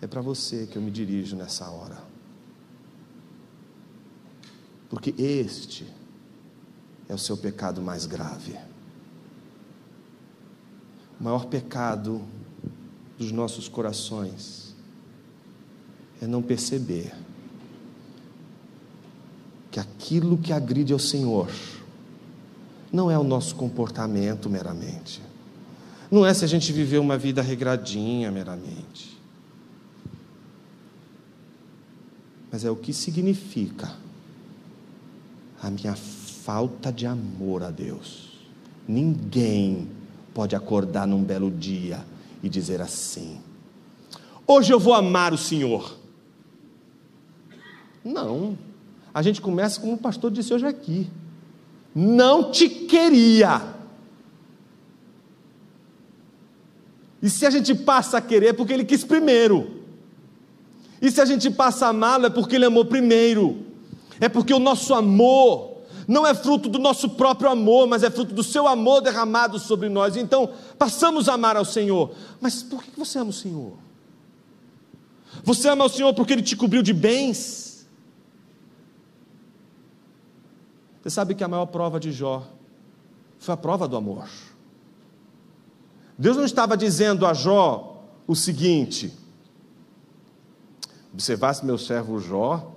É para você que eu me dirijo nessa hora. Porque este é o seu pecado mais grave. O maior pecado dos nossos corações é não perceber que aquilo que agride ao Senhor não é o nosso comportamento meramente, não é se a gente viver uma vida regradinha meramente, mas é o que significa a minha falta de amor a Deus. Ninguém pode acordar num belo dia e dizer assim: hoje eu vou amar o Senhor. Não. A gente começa como o pastor disse hoje aqui. Não te queria. E se a gente passa a querer é porque ele quis primeiro. E se a gente passa a amá-lo é porque ele amou primeiro. É porque o nosso amor não é fruto do nosso próprio amor, mas é fruto do seu amor derramado sobre nós. Então, passamos a amar ao Senhor. Mas por que você ama o Senhor? Você ama o Senhor porque Ele te cobriu de bens? Você sabe que a maior prova de Jó foi a prova do amor. Deus não estava dizendo a Jó o seguinte: observasse meu servo Jó,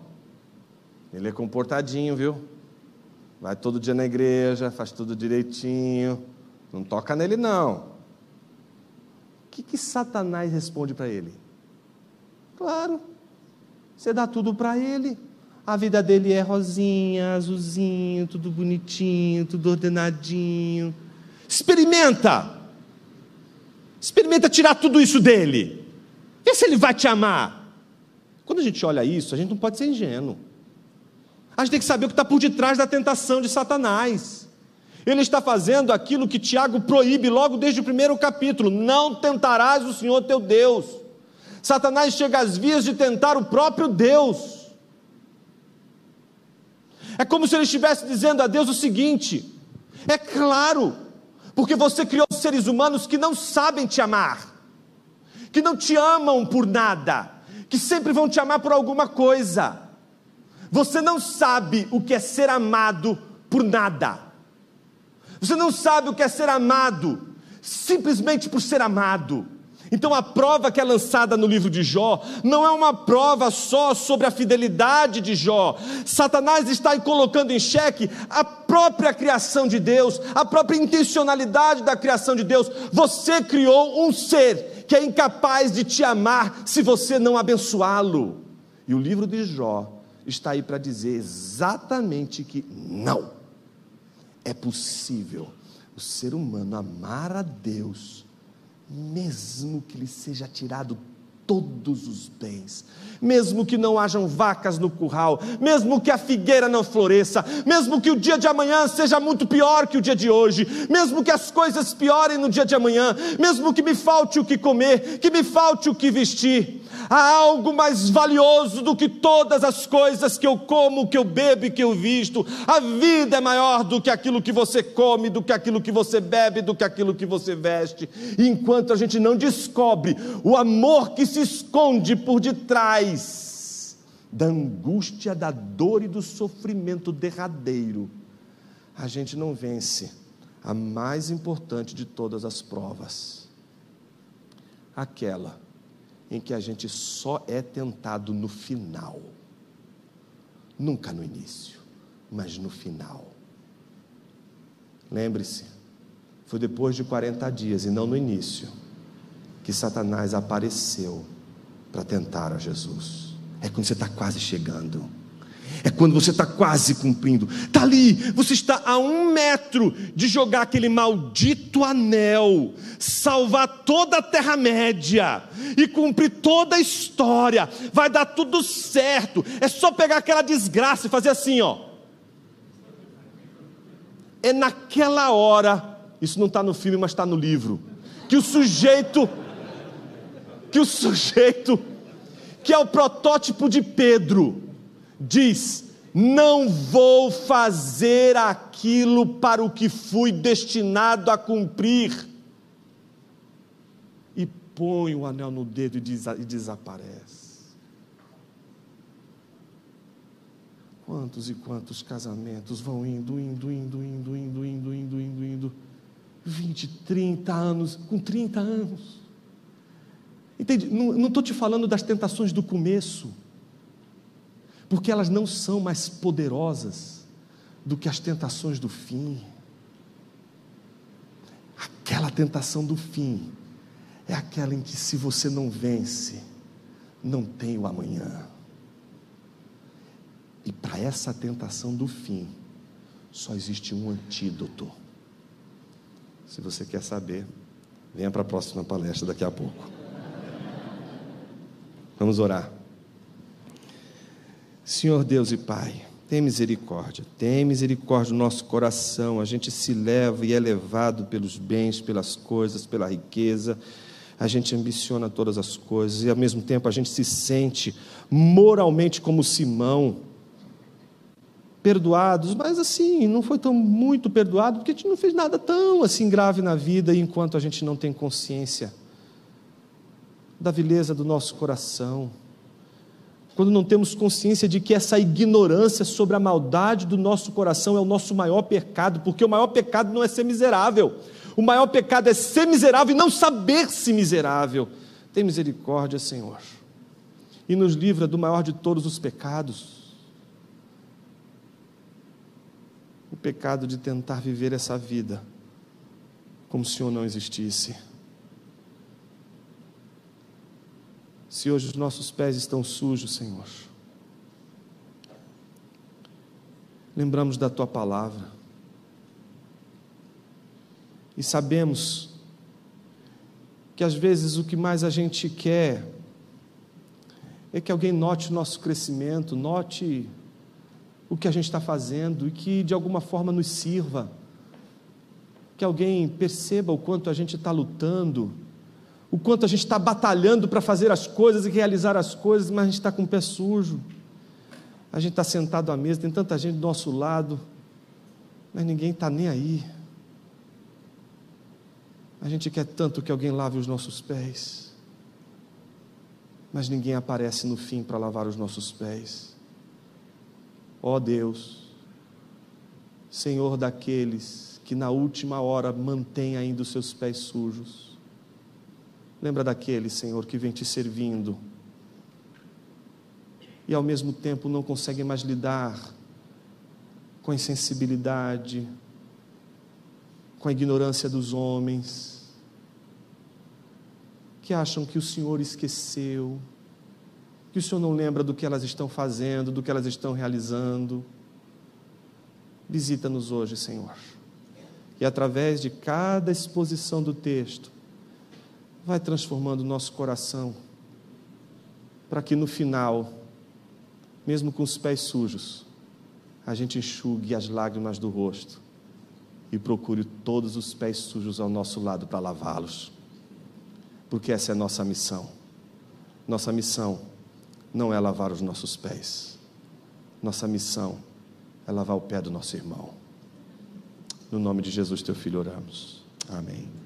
ele é comportadinho, viu? Vai todo dia na igreja, faz tudo direitinho. Não toca nele, não. O que, que Satanás responde para ele? Claro, você dá tudo para ele. A vida dele é rosinha, azulzinho, tudo bonitinho, tudo ordenadinho. Experimenta. Experimenta tirar tudo isso dele. Vê se ele vai te amar. Quando a gente olha isso, a gente não pode ser ingênuo. A gente tem que saber o que está por detrás da tentação de Satanás. Ele está fazendo aquilo que Tiago proíbe logo desde o primeiro capítulo: não tentarás o Senhor teu Deus. Satanás chega às vias de tentar o próprio Deus. É como se ele estivesse dizendo a Deus o seguinte: é claro, porque você criou seres humanos que não sabem te amar, que não te amam por nada, que sempre vão te amar por alguma coisa. Você não sabe o que é ser amado por nada. Você não sabe o que é ser amado simplesmente por ser amado. Então a prova que é lançada no livro de Jó não é uma prova só sobre a fidelidade de Jó. Satanás está colocando em xeque a própria criação de Deus, a própria intencionalidade da criação de Deus. Você criou um ser que é incapaz de te amar se você não abençoá-lo. E o livro de Jó está aí para dizer exatamente que não. É possível o ser humano amar a Deus, mesmo que lhe seja tirado todos os bens, mesmo que não hajam vacas no curral, mesmo que a figueira não floresça, mesmo que o dia de amanhã seja muito pior que o dia de hoje, mesmo que as coisas piorem no dia de amanhã, mesmo que me falte o que comer, que me falte o que vestir, há algo mais valioso do que todas as coisas que eu como, que eu bebo e que eu visto. A vida é maior do que aquilo que você come, do que aquilo que você bebe, do que aquilo que você veste. E enquanto a gente não descobre o amor que se esconde por detrás da angústia, da dor e do sofrimento derradeiro, a gente não vence a mais importante de todas as provas aquela em que a gente só é tentado no final, nunca no início, mas no final. Lembre-se, foi depois de 40 dias e não no início que Satanás apareceu para tentar a Jesus. É quando você está quase chegando. É quando você está quase cumprindo. Está ali, você está a um metro de jogar aquele maldito anel, salvar toda a Terra-média e cumprir toda a história. Vai dar tudo certo. É só pegar aquela desgraça e fazer assim, ó. É naquela hora, isso não está no filme, mas está no livro, que o sujeito que o sujeito, que é o protótipo de Pedro, diz: Não vou fazer aquilo para o que fui destinado a cumprir. E põe o anel no dedo e, des e desaparece. Quantos e quantos casamentos vão indo, indo, indo, indo, indo, indo, indo, indo, indo. 20, 30 anos, com 30 anos Entende? Não estou te falando das tentações do começo, porque elas não são mais poderosas do que as tentações do fim. Aquela tentação do fim é aquela em que, se você não vence, não tem o amanhã. E para essa tentação do fim, só existe um antídoto. Se você quer saber, venha para a próxima palestra daqui a pouco. Vamos orar. Senhor Deus e Pai, tem misericórdia, tem misericórdia no nosso coração. A gente se leva e é levado pelos bens, pelas coisas, pela riqueza. A gente ambiciona todas as coisas e ao mesmo tempo a gente se sente moralmente como Simão perdoados, mas assim, não foi tão muito perdoado, porque a gente não fez nada tão assim grave na vida, enquanto a gente não tem consciência da vileza do nosso coração. Quando não temos consciência de que essa ignorância sobre a maldade do nosso coração é o nosso maior pecado, porque o maior pecado não é ser miserável, o maior pecado é ser miserável e não saber-se miserável. Tem misericórdia, Senhor, e nos livra do maior de todos os pecados o pecado de tentar viver essa vida como se o Senhor não existisse. Se hoje os nossos pés estão sujos, Senhor, lembramos da tua palavra e sabemos que às vezes o que mais a gente quer é que alguém note o nosso crescimento, note o que a gente está fazendo e que de alguma forma nos sirva. Que alguém perceba o quanto a gente está lutando, o quanto a gente está batalhando para fazer as coisas e realizar as coisas, mas a gente está com o pé sujo. A gente está sentado à mesa, tem tanta gente do nosso lado, mas ninguém está nem aí. A gente quer tanto que alguém lave os nossos pés, mas ninguém aparece no fim para lavar os nossos pés. Ó oh Deus, Senhor daqueles que na última hora mantém ainda os seus pés sujos. Lembra daquele, Senhor, que vem te servindo e ao mesmo tempo não consegue mais lidar com a insensibilidade, com a ignorância dos homens, que acham que o Senhor esqueceu, que o Senhor não lembra do que elas estão fazendo, do que elas estão realizando. Visita-nos hoje, Senhor. E através de cada exposição do texto, vai transformando o nosso coração, para que no final, mesmo com os pés sujos, a gente enxugue as lágrimas do rosto e procure todos os pés sujos ao nosso lado para lavá-los, porque essa é a nossa missão. Nossa missão não é lavar os nossos pés. Nossa missão é lavar o pé do nosso irmão. No nome de Jesus, teu filho, oramos. Amém.